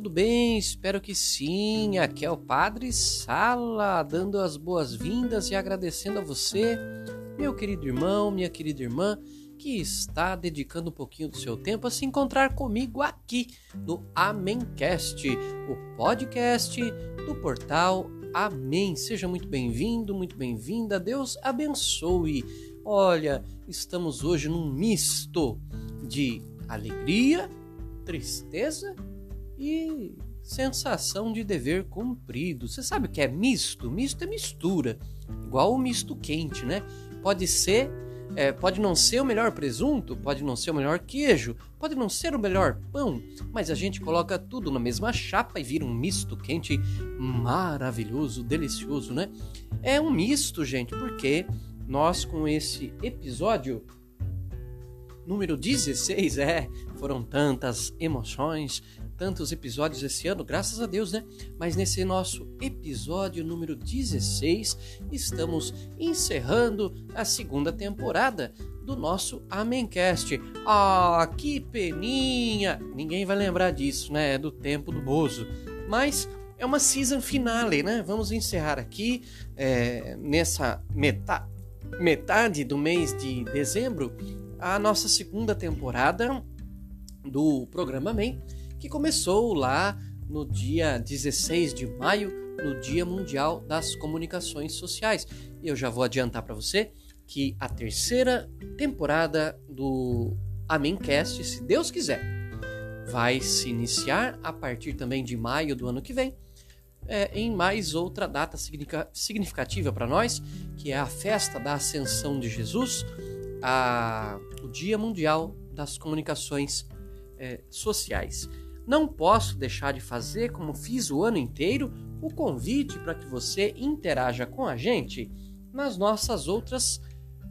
tudo bem? Espero que sim. Aqui é o Padre Sala, dando as boas-vindas e agradecendo a você, meu querido irmão, minha querida irmã, que está dedicando um pouquinho do seu tempo a se encontrar comigo aqui no Amencast, o podcast do portal Amém. Seja muito bem-vindo, muito bem-vinda. Deus abençoe. Olha, estamos hoje num misto de alegria, tristeza e sensação de dever cumprido. Você sabe o que é misto? Misto é mistura, igual o misto quente, né? Pode ser, é, pode não ser o melhor presunto, pode não ser o melhor queijo, pode não ser o melhor pão, mas a gente coloca tudo na mesma chapa e vira um misto quente maravilhoso, delicioso, né? É um misto, gente, porque nós com esse episódio número 16, é, foram tantas emoções, tantos episódios esse ano, graças a Deus, né? Mas nesse nosso episódio número 16, estamos encerrando a segunda temporada do nosso Amencast. Ah, que peninha! Ninguém vai lembrar disso, né? É do tempo do Bozo. Mas é uma season finale, né? Vamos encerrar aqui é, nessa metade, metade do mês de dezembro a nossa segunda temporada do programa Man que começou lá no dia 16 de maio, no Dia Mundial das Comunicações Sociais. E eu já vou adiantar para você que a terceira temporada do Amencast, se Deus quiser, vai se iniciar a partir também de maio do ano que vem, é, em mais outra data significativa para nós, que é a festa da Ascensão de Jesus, a, o Dia Mundial das Comunicações é, Sociais. Não posso deixar de fazer, como fiz o ano inteiro, o convite para que você interaja com a gente nas nossas outras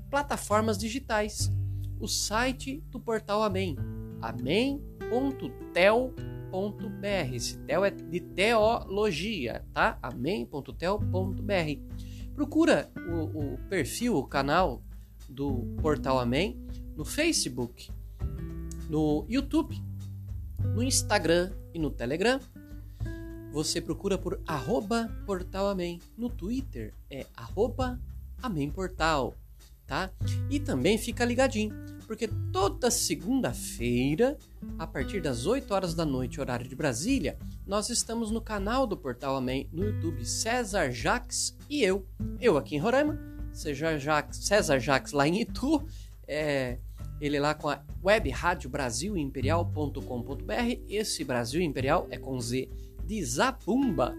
plataformas digitais. O site do portal Amém, amém.tel.br. Esse tel é de teologia, tá? amém.tel.br. Procura o, o perfil, o canal do portal Amém no Facebook, no YouTube no Instagram e no Telegram, você procura por arroba Portal Amém. No Twitter é arroba tá? E também fica ligadinho, porque toda segunda-feira, a partir das 8 horas da noite, horário de Brasília, nós estamos no canal do Portal Amém no YouTube César Jaques e eu. Eu aqui em Roraima, César Jaques, César Jaques lá em Itu, é, ele lá com a web rádio. Esse Brasil Imperial é com Z de Zabumba,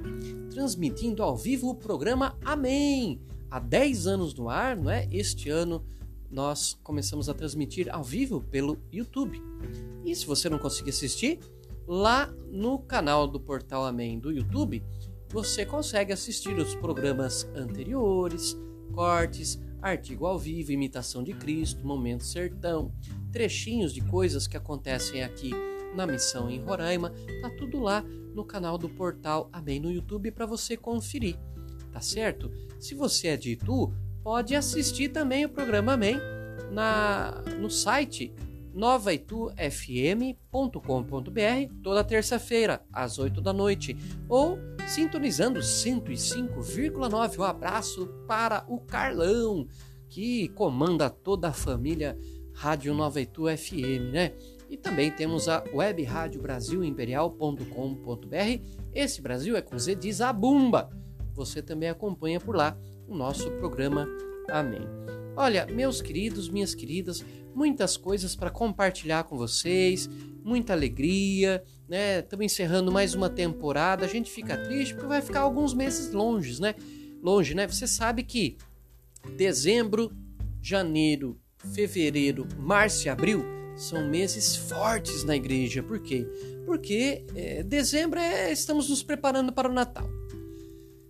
transmitindo ao vivo o programa Amém. Há 10 anos no ar, não é? Este ano nós começamos a transmitir ao vivo pelo YouTube. E se você não conseguir assistir, lá no canal do Portal Amém do YouTube, você consegue assistir os programas anteriores, cortes, artigo ao vivo, imitação de Cristo, momento sertão, trechinhos de coisas que acontecem aqui na missão em Roraima, tá tudo lá no canal do portal Amém no YouTube para você conferir, tá certo? Se você é de Itu, pode assistir também o programa Amém na no site novaitufm.com.br toda terça-feira às 8 da noite ou sintonizando 105,9. Um abraço para o Carlão, que comanda toda a família Rádio Nova Itu FM, né? E também temos a web rádio. Esse Brasil é com Z de Zabumba. Você também acompanha por lá o nosso programa. Amém. Olha, meus queridos, minhas queridas, muitas coisas para compartilhar com vocês, muita alegria, né? Estamos encerrando mais uma temporada. A gente fica triste porque vai ficar alguns meses longe, né? Longe, né? Você sabe que dezembro, janeiro, fevereiro, março e abril são meses fortes na igreja. Por quê? Porque é, dezembro é, estamos nos preparando para o Natal.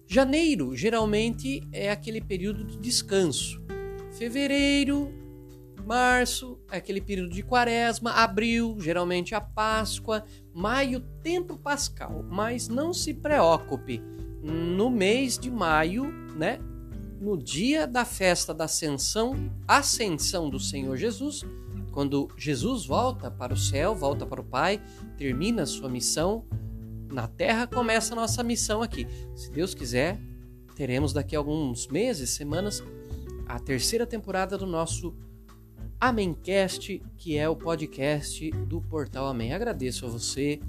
Janeiro geralmente é aquele período de descanso. Fevereiro Março é aquele período de quaresma, abril, geralmente a Páscoa, maio, tempo pascal. Mas não se preocupe, no mês de maio, né? No dia da festa da ascensão, ascensão do Senhor Jesus, quando Jesus volta para o céu, volta para o Pai, termina sua missão na Terra, começa a nossa missão aqui. Se Deus quiser, teremos daqui a alguns meses, semanas, a terceira temporada do nosso Amencast, que é o podcast do Portal Amém. Agradeço a você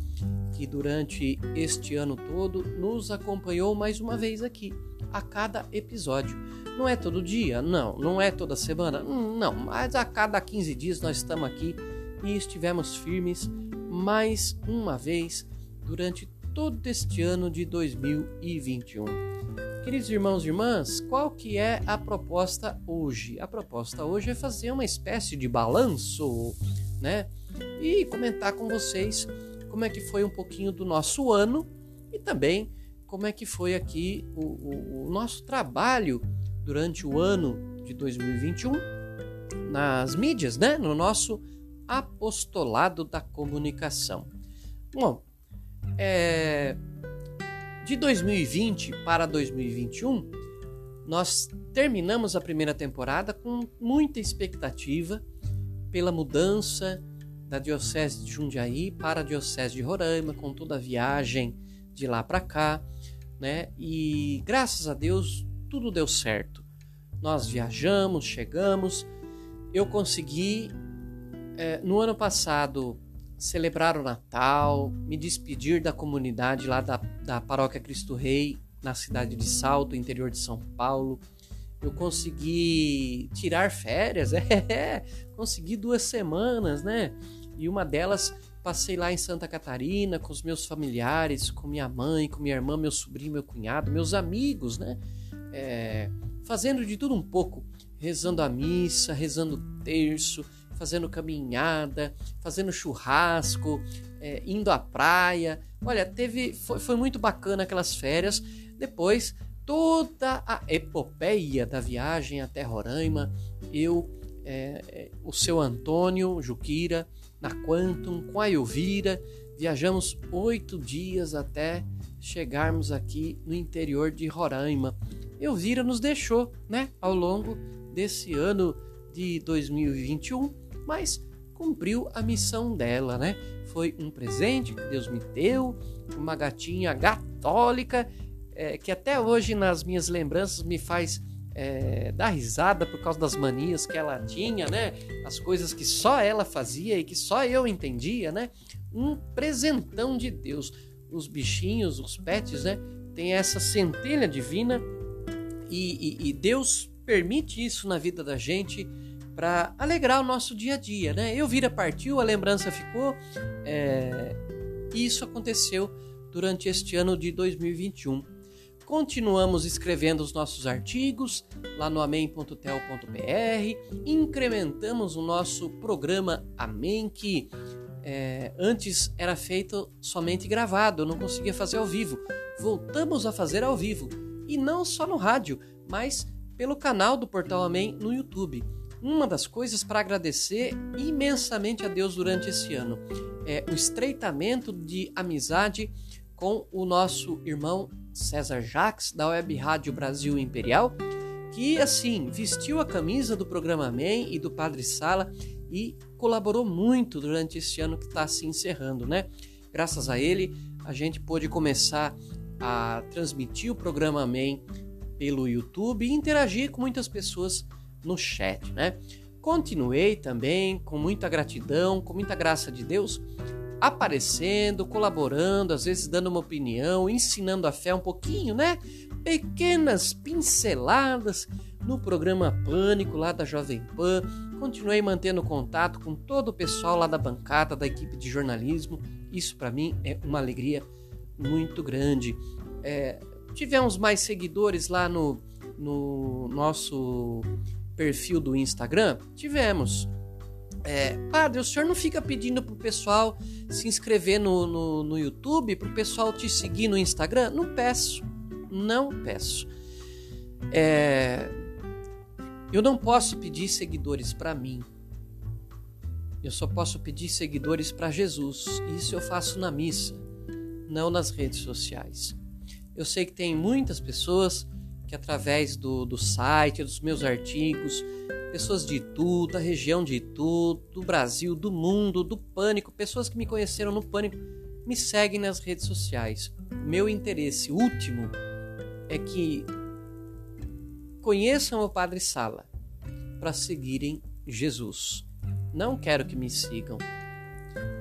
que durante este ano todo nos acompanhou mais uma vez aqui, a cada episódio. Não é todo dia, não, não é toda semana, não, mas a cada 15 dias nós estamos aqui e estivemos firmes mais uma vez durante todo este ano de 2021. Queridos irmãos e irmãs, qual que é a proposta hoje? A proposta hoje é fazer uma espécie de balanço, né? E comentar com vocês como é que foi um pouquinho do nosso ano e também como é que foi aqui o, o, o nosso trabalho durante o ano de 2021 nas mídias, né? No nosso apostolado da comunicação. Bom, é, de 2020 para 2021, nós terminamos a primeira temporada com muita expectativa pela mudança da Diocese de Jundiaí para a Diocese de Roraima, com toda a viagem de lá para cá, né? E graças a Deus tudo deu certo. Nós viajamos, chegamos, eu consegui é, no ano passado celebrar o Natal, me despedir da comunidade lá da, da Paróquia Cristo Rei, na cidade de Salto, interior de São Paulo. Eu consegui tirar férias, é, consegui duas semanas, né? E uma delas passei lá em Santa Catarina com os meus familiares, com minha mãe, com minha irmã, meu sobrinho, meu cunhado, meus amigos, né? É, fazendo de tudo um pouco, rezando a missa, rezando o terço, fazendo caminhada, fazendo churrasco, é, indo à praia. Olha, teve foi, foi muito bacana aquelas férias. Depois, toda a epopeia da viagem até Roraima, eu, é, é, o seu Antônio Juquira, na Quantum, com a Elvira, viajamos oito dias até chegarmos aqui no interior de Roraima. Elvira nos deixou, né, ao longo desse ano de 2021 mas cumpriu a missão dela, né? Foi um presente que Deus me deu, uma gatinha católica é, que até hoje nas minhas lembranças me faz é, dar risada por causa das manias que ela tinha, né? As coisas que só ela fazia e que só eu entendia, né? Um presentão de Deus. Os bichinhos, os pets, né? Tem essa centelha divina e, e, e Deus permite isso na vida da gente para alegrar o nosso dia a dia, né? Eu vira partiu, a lembrança ficou, é... e isso aconteceu durante este ano de 2021. Continuamos escrevendo os nossos artigos lá no amém.tel.br, incrementamos o nosso programa Amém, que é, antes era feito somente gravado, eu não conseguia fazer ao vivo. Voltamos a fazer ao vivo, e não só no rádio, mas pelo canal do Portal Amém no YouTube uma das coisas para agradecer imensamente a Deus durante esse ano é o estreitamento de amizade com o nosso irmão César Jacques, da Web Rádio Brasil Imperial, que assim vestiu a camisa do programa Amém e do Padre Sala e colaborou muito durante esse ano que está se encerrando, né? Graças a ele, a gente pôde começar a transmitir o programa Amém pelo YouTube e interagir com muitas pessoas no chat, né? Continuei também com muita gratidão, com muita graça de Deus, aparecendo, colaborando, às vezes dando uma opinião, ensinando a fé um pouquinho, né? Pequenas pinceladas no programa Pânico lá da Jovem Pan. Continuei mantendo contato com todo o pessoal lá da bancada, da equipe de jornalismo. Isso para mim é uma alegria muito grande. É, tivemos mais seguidores lá no, no nosso perfil do Instagram? Tivemos. É, padre, o senhor não fica pedindo pro pessoal se inscrever no, no, no YouTube, pro pessoal te seguir no Instagram? Não peço. Não peço. É, eu não posso pedir seguidores para mim. Eu só posso pedir seguidores para Jesus. Isso eu faço na missa, não nas redes sociais. Eu sei que tem muitas pessoas que através do, do site, dos meus artigos, pessoas de Itu, da região de Itu, do Brasil, do mundo, do Pânico, pessoas que me conheceram no Pânico, me seguem nas redes sociais. Meu interesse último é que conheçam o Padre Sala para seguirem Jesus. Não quero que me sigam,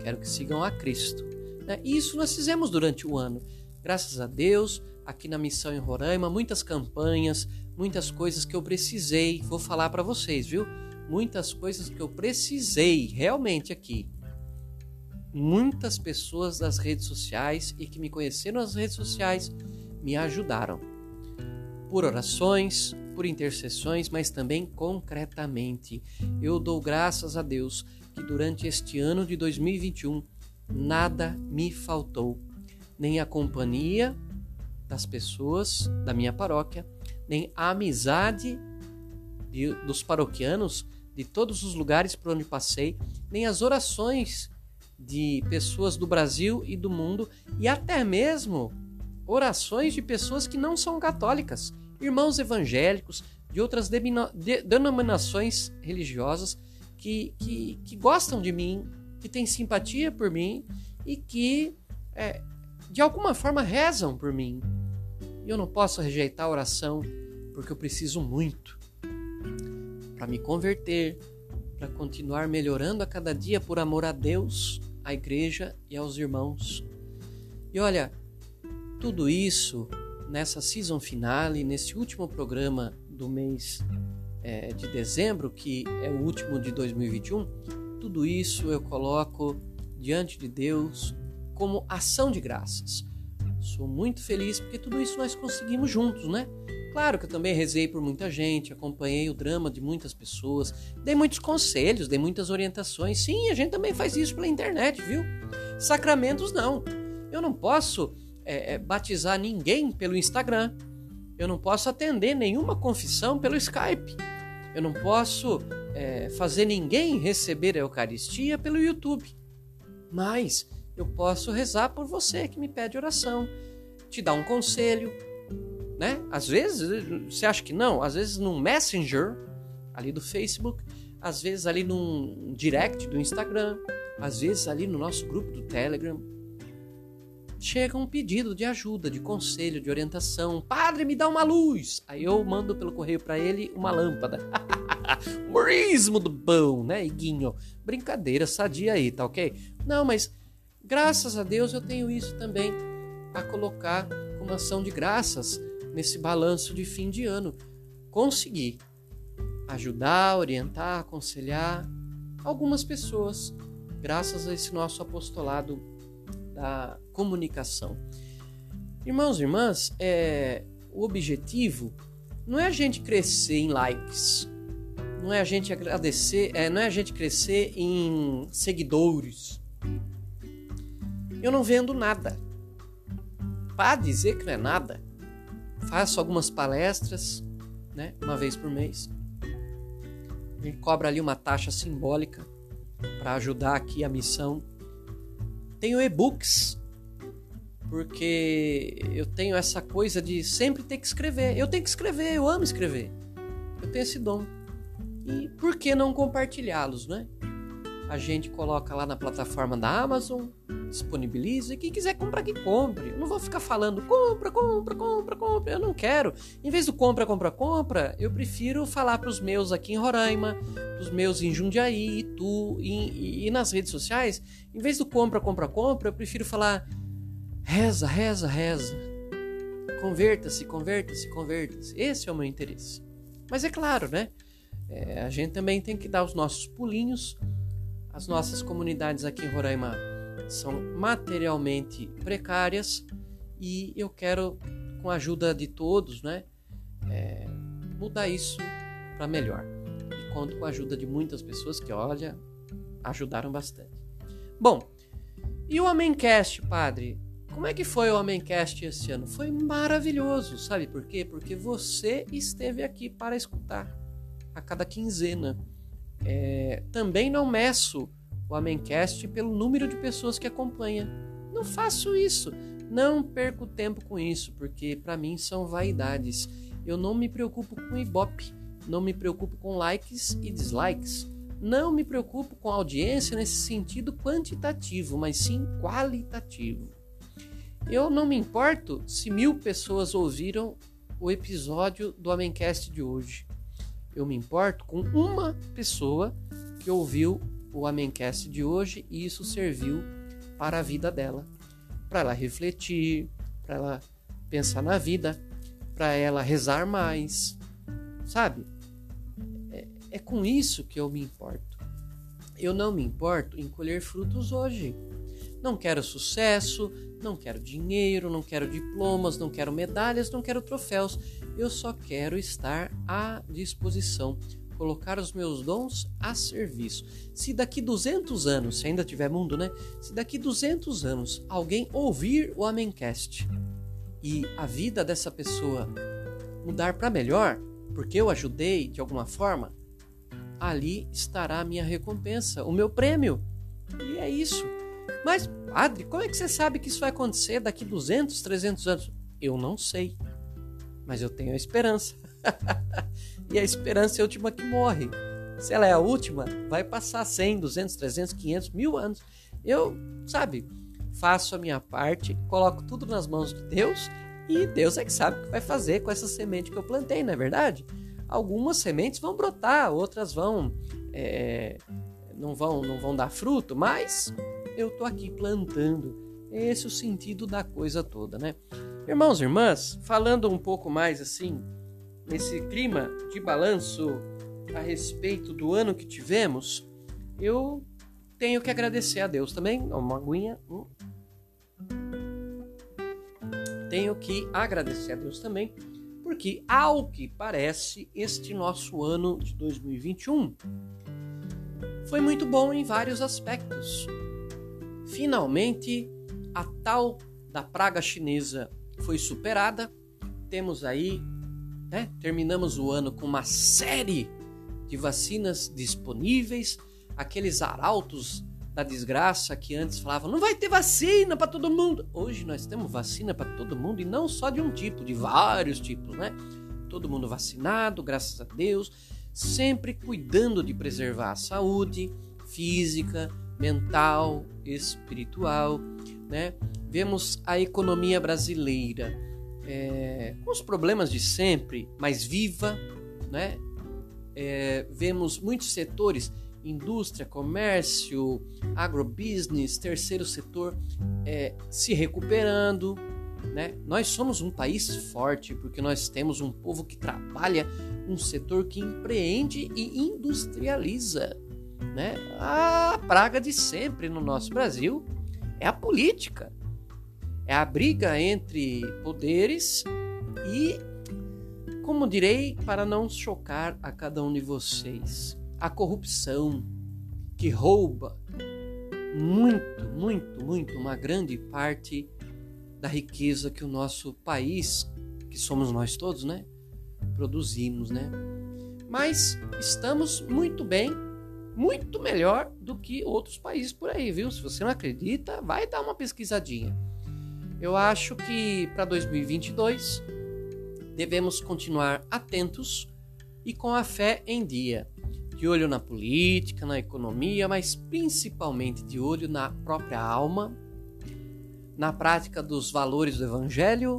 quero que sigam a Cristo. Né? Isso nós fizemos durante o ano. Graças a Deus, aqui na missão em Roraima, muitas campanhas, muitas coisas que eu precisei. Vou falar para vocês, viu? Muitas coisas que eu precisei realmente aqui. Muitas pessoas das redes sociais e que me conheceram nas redes sociais me ajudaram. Por orações, por intercessões, mas também concretamente. Eu dou graças a Deus que durante este ano de 2021 nada me faltou, nem a companhia das pessoas da minha paróquia, nem a amizade de, dos paroquianos de todos os lugares por onde passei, nem as orações de pessoas do Brasil e do mundo e até mesmo orações de pessoas que não são católicas, irmãos evangélicos de outras denominações religiosas que, que, que, gostam de mim, que têm simpatia por mim e que é, de alguma forma rezam por mim. Eu não posso rejeitar a oração porque eu preciso muito para me converter, para continuar melhorando a cada dia por amor a Deus, à igreja e aos irmãos. E olha, tudo isso nessa season finale, nesse último programa do mês é, de dezembro, que é o último de 2021, tudo isso eu coloco diante de Deus como ação de graças. Sou muito feliz porque tudo isso nós conseguimos juntos, né? Claro que eu também rezei por muita gente, acompanhei o drama de muitas pessoas, dei muitos conselhos, dei muitas orientações. Sim, a gente também faz isso pela internet, viu? Sacramentos não. Eu não posso é, é, batizar ninguém pelo Instagram. Eu não posso atender nenhuma confissão pelo Skype. Eu não posso é, fazer ninguém receber a Eucaristia pelo YouTube. Mas eu posso rezar por você que me pede oração, te dar um conselho, né? Às vezes você acha que não, às vezes no Messenger ali do Facebook, às vezes ali num direct do Instagram, às vezes ali no nosso grupo do Telegram. Chega um pedido de ajuda, de conselho, de orientação. Padre, me dá uma luz. Aí eu mando pelo correio para ele uma lâmpada. Humorismo do bom, né, Iguinho? Brincadeira sadia aí, tá ok? Não, mas Graças a Deus eu tenho isso também a colocar como ação de graças nesse balanço de fim de ano. Consegui ajudar, orientar, aconselhar algumas pessoas, graças a esse nosso apostolado da comunicação. Irmãos e irmãs, é, o objetivo não é a gente crescer em likes, não é a gente agradecer, é, não é a gente crescer em seguidores, eu não vendo nada. Para dizer que não é nada, faço algumas palestras, né, uma vez por mês. A gente cobra ali uma taxa simbólica para ajudar aqui a missão. Tenho e-books, porque eu tenho essa coisa de sempre ter que escrever. Eu tenho que escrever, eu amo escrever. Eu tenho esse dom. E por que não compartilhá-los, né? A gente coloca lá na plataforma da Amazon, disponibiliza e quem quiser comprar que compre. Eu não vou ficar falando compra, compra, compra, compra. Eu não quero. Em vez do compra, compra, compra, eu prefiro falar para os meus aqui em Roraima, os meus em Jundiaí, Itu e, e, e nas redes sociais. Em vez do compra, compra, compra, eu prefiro falar reza, reza, reza. Converta-se, converta-se, converta-se. Esse é o meu interesse. Mas é claro, né? É, a gente também tem que dar os nossos pulinhos. As nossas comunidades aqui em Roraima são materialmente precárias e eu quero, com a ajuda de todos, né, é, mudar isso para melhor. E conto com a ajuda de muitas pessoas que, olha, ajudaram bastante. Bom, e o Amencast, padre? Como é que foi o Amencast esse ano? Foi maravilhoso, sabe por quê? Porque você esteve aqui para escutar a cada quinzena. É, também não meço o Amencast pelo número de pessoas que acompanha. Não faço isso. Não perco tempo com isso, porque para mim são vaidades. Eu não me preocupo com Ibope, não me preocupo com likes e dislikes. não me preocupo com audiência nesse sentido quantitativo, mas sim qualitativo. Eu não me importo se mil pessoas ouviram o episódio do Amencast de hoje. Eu me importo com uma pessoa que ouviu o Amencast de hoje e isso serviu para a vida dela, para ela refletir, para ela pensar na vida, para ela rezar mais, sabe? É, é com isso que eu me importo. Eu não me importo em colher frutos hoje. Não quero sucesso, não quero dinheiro, não quero diplomas, não quero medalhas, não quero troféus. Eu só quero estar à disposição, colocar os meus dons a serviço. Se daqui 200 anos, se ainda tiver mundo, né? Se daqui 200 anos alguém ouvir o Amencast e a vida dessa pessoa mudar para melhor, porque eu ajudei de alguma forma, ali estará a minha recompensa, o meu prêmio. E é isso. Mas, padre, como é que você sabe que isso vai acontecer daqui 200, 300 anos? Eu não sei. Mas eu tenho a esperança. e a esperança é a última que morre. Se ela é a última, vai passar 100, 200, 300, 500, mil anos. Eu, sabe, faço a minha parte, coloco tudo nas mãos de Deus e Deus é que sabe o que vai fazer com essa semente que eu plantei, não é verdade? Algumas sementes vão brotar, outras vão é, não vão não vão dar fruto, mas eu tô aqui plantando. Esse é o sentido da coisa toda, né? Irmãos e irmãs, falando um pouco mais assim, nesse clima de balanço a respeito do ano que tivemos, eu tenho que agradecer a Deus também. Uma aguinha. Hum. Tenho que agradecer a Deus também, porque, ao que parece, este nosso ano de 2021 foi muito bom em vários aspectos. Finalmente, a tal da praga chinesa foi superada. Temos aí, né, terminamos o ano com uma série de vacinas disponíveis, aqueles arautos da desgraça que antes falavam não vai ter vacina para todo mundo. Hoje nós temos vacina para todo mundo e não só de um tipo, de vários tipos, né? Todo mundo vacinado, graças a Deus, sempre cuidando de preservar a saúde física, mental, espiritual, né? Vemos a economia brasileira é, com os problemas de sempre, mas viva, né? É, vemos muitos setores, indústria, comércio, agrobusiness, terceiro setor é, se recuperando, né? Nós somos um país forte porque nós temos um povo que trabalha, um setor que empreende e industrializa. Né? A praga de sempre no nosso Brasil é a política, é a briga entre poderes e, como direi, para não chocar a cada um de vocês, a corrupção que rouba muito, muito, muito uma grande parte da riqueza que o nosso país, que somos nós todos, né, produzimos, né? Mas estamos muito bem muito melhor do que outros países por aí, viu? Se você não acredita, vai dar uma pesquisadinha. Eu acho que para 2022 devemos continuar atentos e com a fé em dia, de olho na política, na economia, mas principalmente de olho na própria alma, na prática dos valores do Evangelho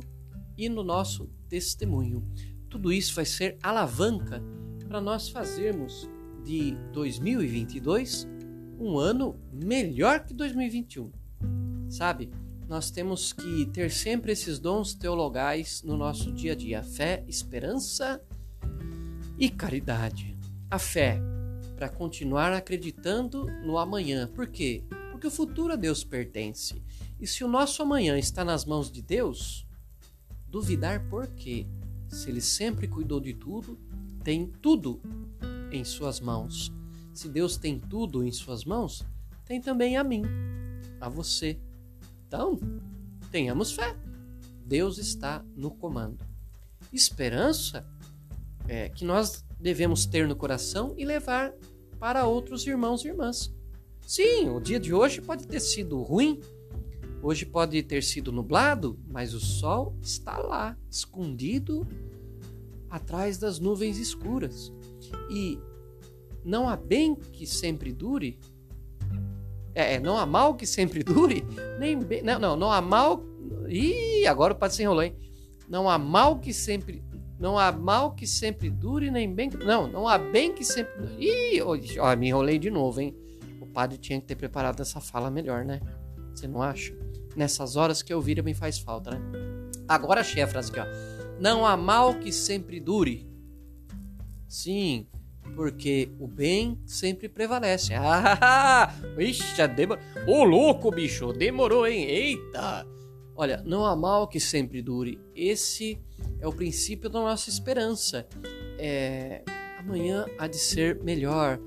e no nosso testemunho. Tudo isso vai ser alavanca para nós fazermos de 2022 um ano melhor que 2021. Sabe? Nós temos que ter sempre esses dons teologais no nosso dia a dia: fé, esperança e caridade. A fé para continuar acreditando no amanhã. Por quê? Porque o futuro a Deus pertence. E se o nosso amanhã está nas mãos de Deus, duvidar por quê? Se ele sempre cuidou de tudo, tem tudo em suas mãos. Se Deus tem tudo em suas mãos, tem também a mim, a você. Então, tenhamos fé. Deus está no comando. Esperança é que nós devemos ter no coração e levar para outros irmãos e irmãs. Sim, o dia de hoje pode ter sido ruim, hoje pode ter sido nublado, mas o sol está lá, escondido atrás das nuvens escuras. E não há bem que sempre dure. É, é, não há mal que sempre dure, nem bem. Não, não, não há mal. Ih, agora o padre se enrolou, hein? Não há mal que sempre. Não há mal que sempre dure, nem bem. Não, não há bem que sempre. Ih, ó, me enrolei de novo, hein? O padre tinha que ter preparado essa fala melhor, né? Você não acha? Nessas horas que eu vira me faz falta, né? Agora achei a frase aqui, ó. Não há mal que sempre dure. Sim, porque o bem sempre prevalece. Ah, ixi, demorou. Ô louco, bicho, demorou, hein? Eita! Olha, não há mal que sempre dure. Esse é o princípio da nossa esperança. É, amanhã há de ser melhor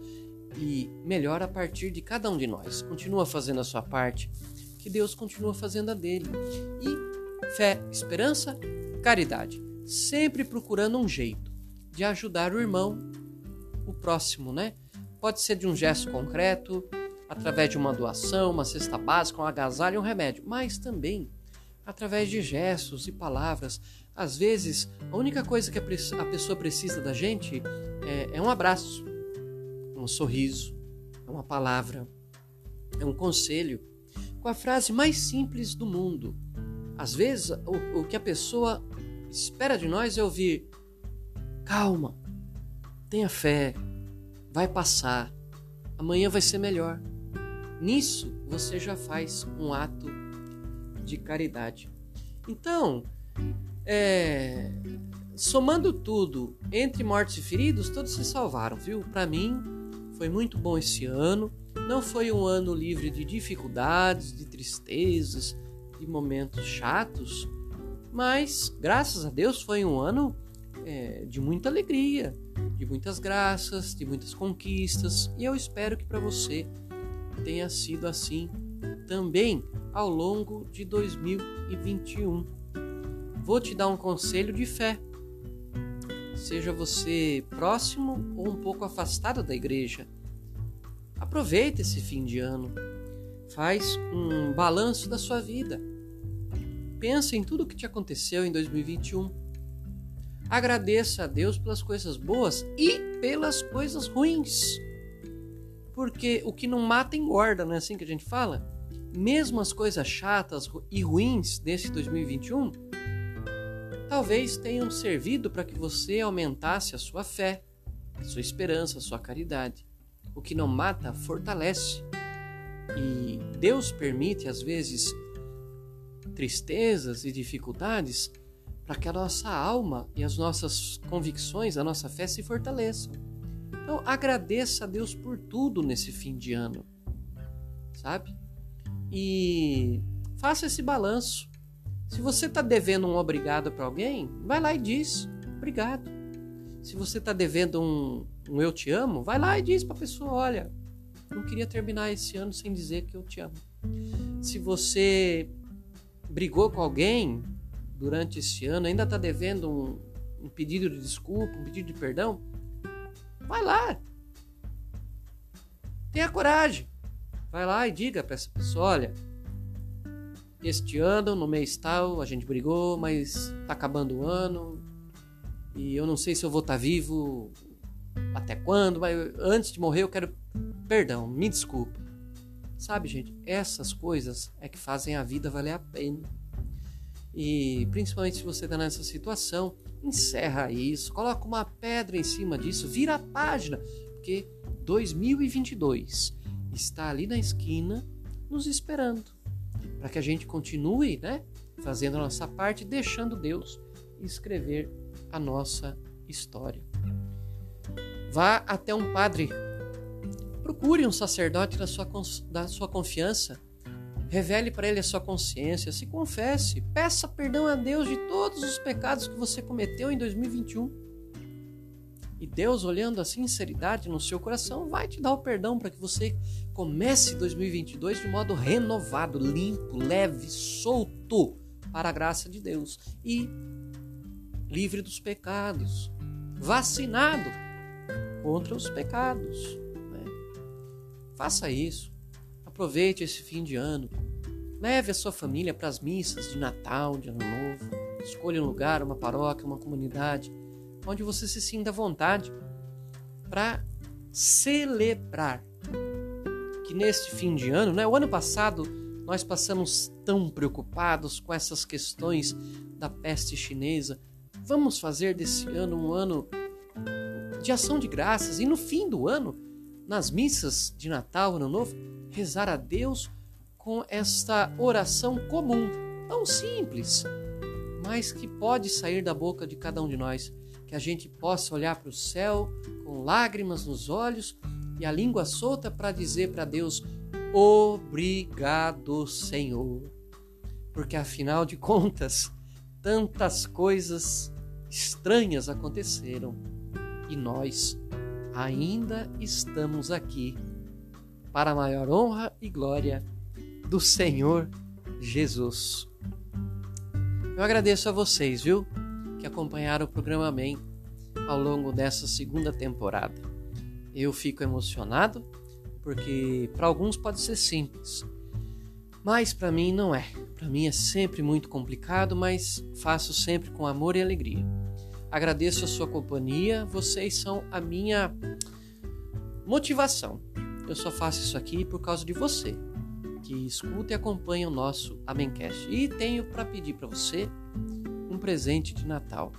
e melhor a partir de cada um de nós. Continua fazendo a sua parte, que Deus continua fazendo a dele. E fé, esperança, caridade, sempre procurando um jeito de ajudar o irmão, o próximo, né? Pode ser de um gesto concreto, através de uma doação, uma cesta básica, um agasalho um remédio, mas também através de gestos e palavras. Às vezes, a única coisa que a pessoa precisa da gente é, é um abraço, um sorriso, é uma palavra, é um conselho, com a frase mais simples do mundo. Às vezes, o, o que a pessoa espera de nós é ouvir: calma, tenha fé, vai passar, amanhã vai ser melhor. Nisso, você já faz um ato de caridade. Então, é, somando tudo, entre mortos e feridos, todos se salvaram, viu? Para mim, foi muito bom esse ano. Não foi um ano livre de dificuldades, de tristezas, de momentos chatos, mas graças a Deus foi um ano é, de muita alegria, de muitas graças, de muitas conquistas, e eu espero que para você tenha sido assim também ao longo de 2021. Vou te dar um conselho de fé. Seja você próximo ou um pouco afastado da igreja, aproveite esse fim de ano. Faz um balanço da sua vida. Pensa em tudo o que te aconteceu em 2021. Agradeça a Deus pelas coisas boas e pelas coisas ruins. Porque o que não mata engorda, não é assim que a gente fala? mesmo as coisas chatas e ruins desse 2021, talvez tenham servido para que você aumentasse a sua fé, a sua esperança, a sua caridade. O que não mata, fortalece. E Deus permite, às vezes, tristezas e dificuldades para que a nossa alma e as nossas convicções, a nossa fé se fortaleçam. Então, agradeça a Deus por tudo nesse fim de ano, sabe? e faça esse balanço. Se você está devendo um obrigado para alguém, vai lá e diz obrigado. Se você está devendo um, um, eu te amo, vai lá e diz para a pessoa: olha, não queria terminar esse ano sem dizer que eu te amo. Se você brigou com alguém durante esse ano, ainda está devendo um, um pedido de desculpa, um pedido de perdão, vai lá. Tenha coragem. Vai lá e diga para essa pessoa: olha, este ano, no mês tal, a gente brigou, mas tá acabando o ano e eu não sei se eu vou estar tá vivo até quando, mas antes de morrer eu quero perdão, me desculpa. Sabe, gente, essas coisas é que fazem a vida valer a pena. E principalmente se você está nessa situação, encerra isso, coloca uma pedra em cima disso, vira a página, porque 2022 está ali na esquina nos esperando para que a gente continue, né, fazendo a nossa parte, deixando Deus escrever a nossa história. Vá até um padre, procure um sacerdote da sua, da sua confiança, revele para ele a sua consciência, se confesse, peça perdão a Deus de todos os pecados que você cometeu em 2021 e Deus, olhando a sinceridade no seu coração, vai te dar o perdão para que você comece 2022 de modo renovado, limpo, leve, solto para a graça de Deus e livre dos pecados, vacinado contra os pecados. Né? Faça isso. Aproveite esse fim de ano. Leve a sua família para as missas de Natal, de Ano Novo. Escolha um lugar, uma paróquia, uma comunidade onde você se sinta à vontade para celebrar que neste fim de ano, né? O ano passado nós passamos tão preocupados com essas questões da peste chinesa. Vamos fazer desse ano um ano de ação de graças e no fim do ano, nas missas de Natal, Ano Novo, rezar a Deus com esta oração comum, tão simples, mas que pode sair da boca de cada um de nós, que a gente possa olhar para o céu com lágrimas nos olhos e a língua solta para dizer para Deus: Obrigado, Senhor. Porque afinal de contas, tantas coisas estranhas aconteceram e nós ainda estamos aqui para a maior honra e glória do Senhor Jesus. Eu agradeço a vocês, viu, que acompanharam o programa Amém ao longo dessa segunda temporada. Eu fico emocionado porque para alguns pode ser simples, mas para mim não é. Para mim é sempre muito complicado, mas faço sempre com amor e alegria. Agradeço a sua companhia, vocês são a minha motivação. Eu só faço isso aqui por causa de você, que escuta e acompanha o nosso Amencast. E tenho para pedir para você um presente de Natal.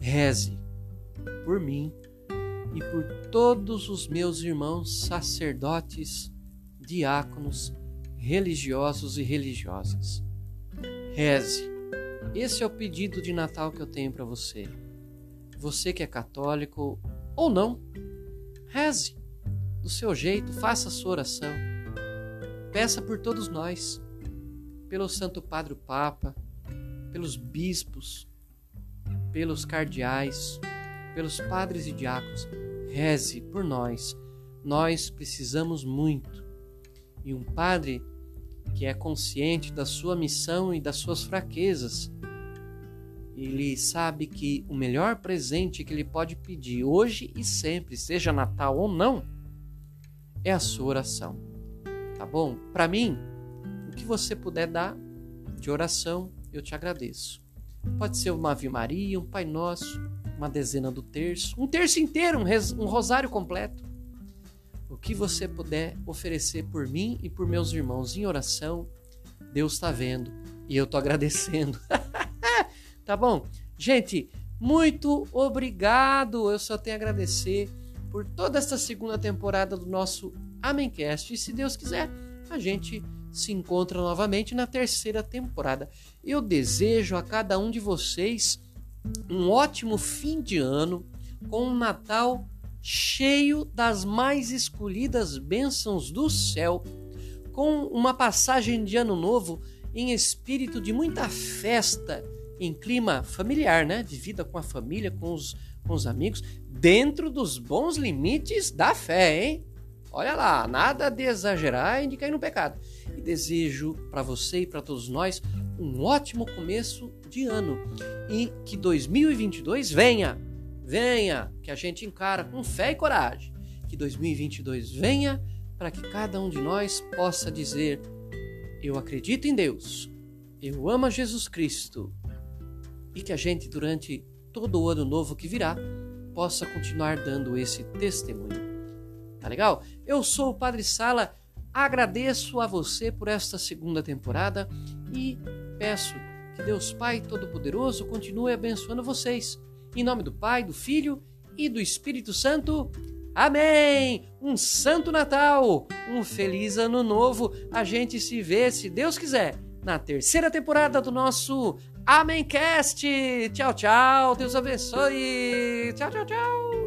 Reze por mim e por todos os meus irmãos sacerdotes, diáconos, religiosos e religiosas. Reze esse é o pedido de Natal que eu tenho para você. Você que é católico ou não, reze do seu jeito, faça a sua oração. Peça por todos nós, pelo Santo Padre Papa, pelos bispos, pelos cardeais, pelos padres e diáconos. Reze por nós. Nós precisamos muito. E um padre que é consciente da sua missão e das suas fraquezas. Ele sabe que o melhor presente que ele pode pedir hoje e sempre, seja Natal ou não, é a sua oração. Tá bom? Para mim, o que você puder dar de oração, eu te agradeço. Pode ser uma Ave Maria, um Pai Nosso, uma dezena do terço, um terço inteiro, um, um rosário completo o que você puder oferecer por mim e por meus irmãos em oração, Deus está vendo e eu estou agradecendo. tá bom? Gente, muito obrigado. Eu só tenho a agradecer por toda esta segunda temporada do nosso Amencast. E se Deus quiser, a gente se encontra novamente na terceira temporada. Eu desejo a cada um de vocês um ótimo fim de ano com um Natal cheio das mais escolhidas bênçãos do céu, com uma passagem de ano novo em espírito de muita festa, em clima familiar, né? De vida com a família, com os, com os amigos, dentro dos bons limites da fé, hein? Olha lá, nada de exagerar e de cair no pecado. E desejo para você e para todos nós um ótimo começo de ano e que 2022 venha venha, que a gente encara com fé e coragem. Que 2022 venha para que cada um de nós possa dizer: Eu acredito em Deus, eu amo Jesus Cristo. E que a gente, durante todo o ano novo que virá, possa continuar dando esse testemunho. Tá legal? Eu sou o Padre Sala, agradeço a você por esta segunda temporada e peço que Deus Pai Todo-Poderoso continue abençoando vocês em nome do Pai, do Filho e do Espírito Santo. Amém! Um Santo Natal, um feliz Ano Novo. A gente se vê, se Deus quiser, na terceira temporada do nosso Amencast. Tchau, tchau. Deus abençoe. Tchau, tchau, tchau.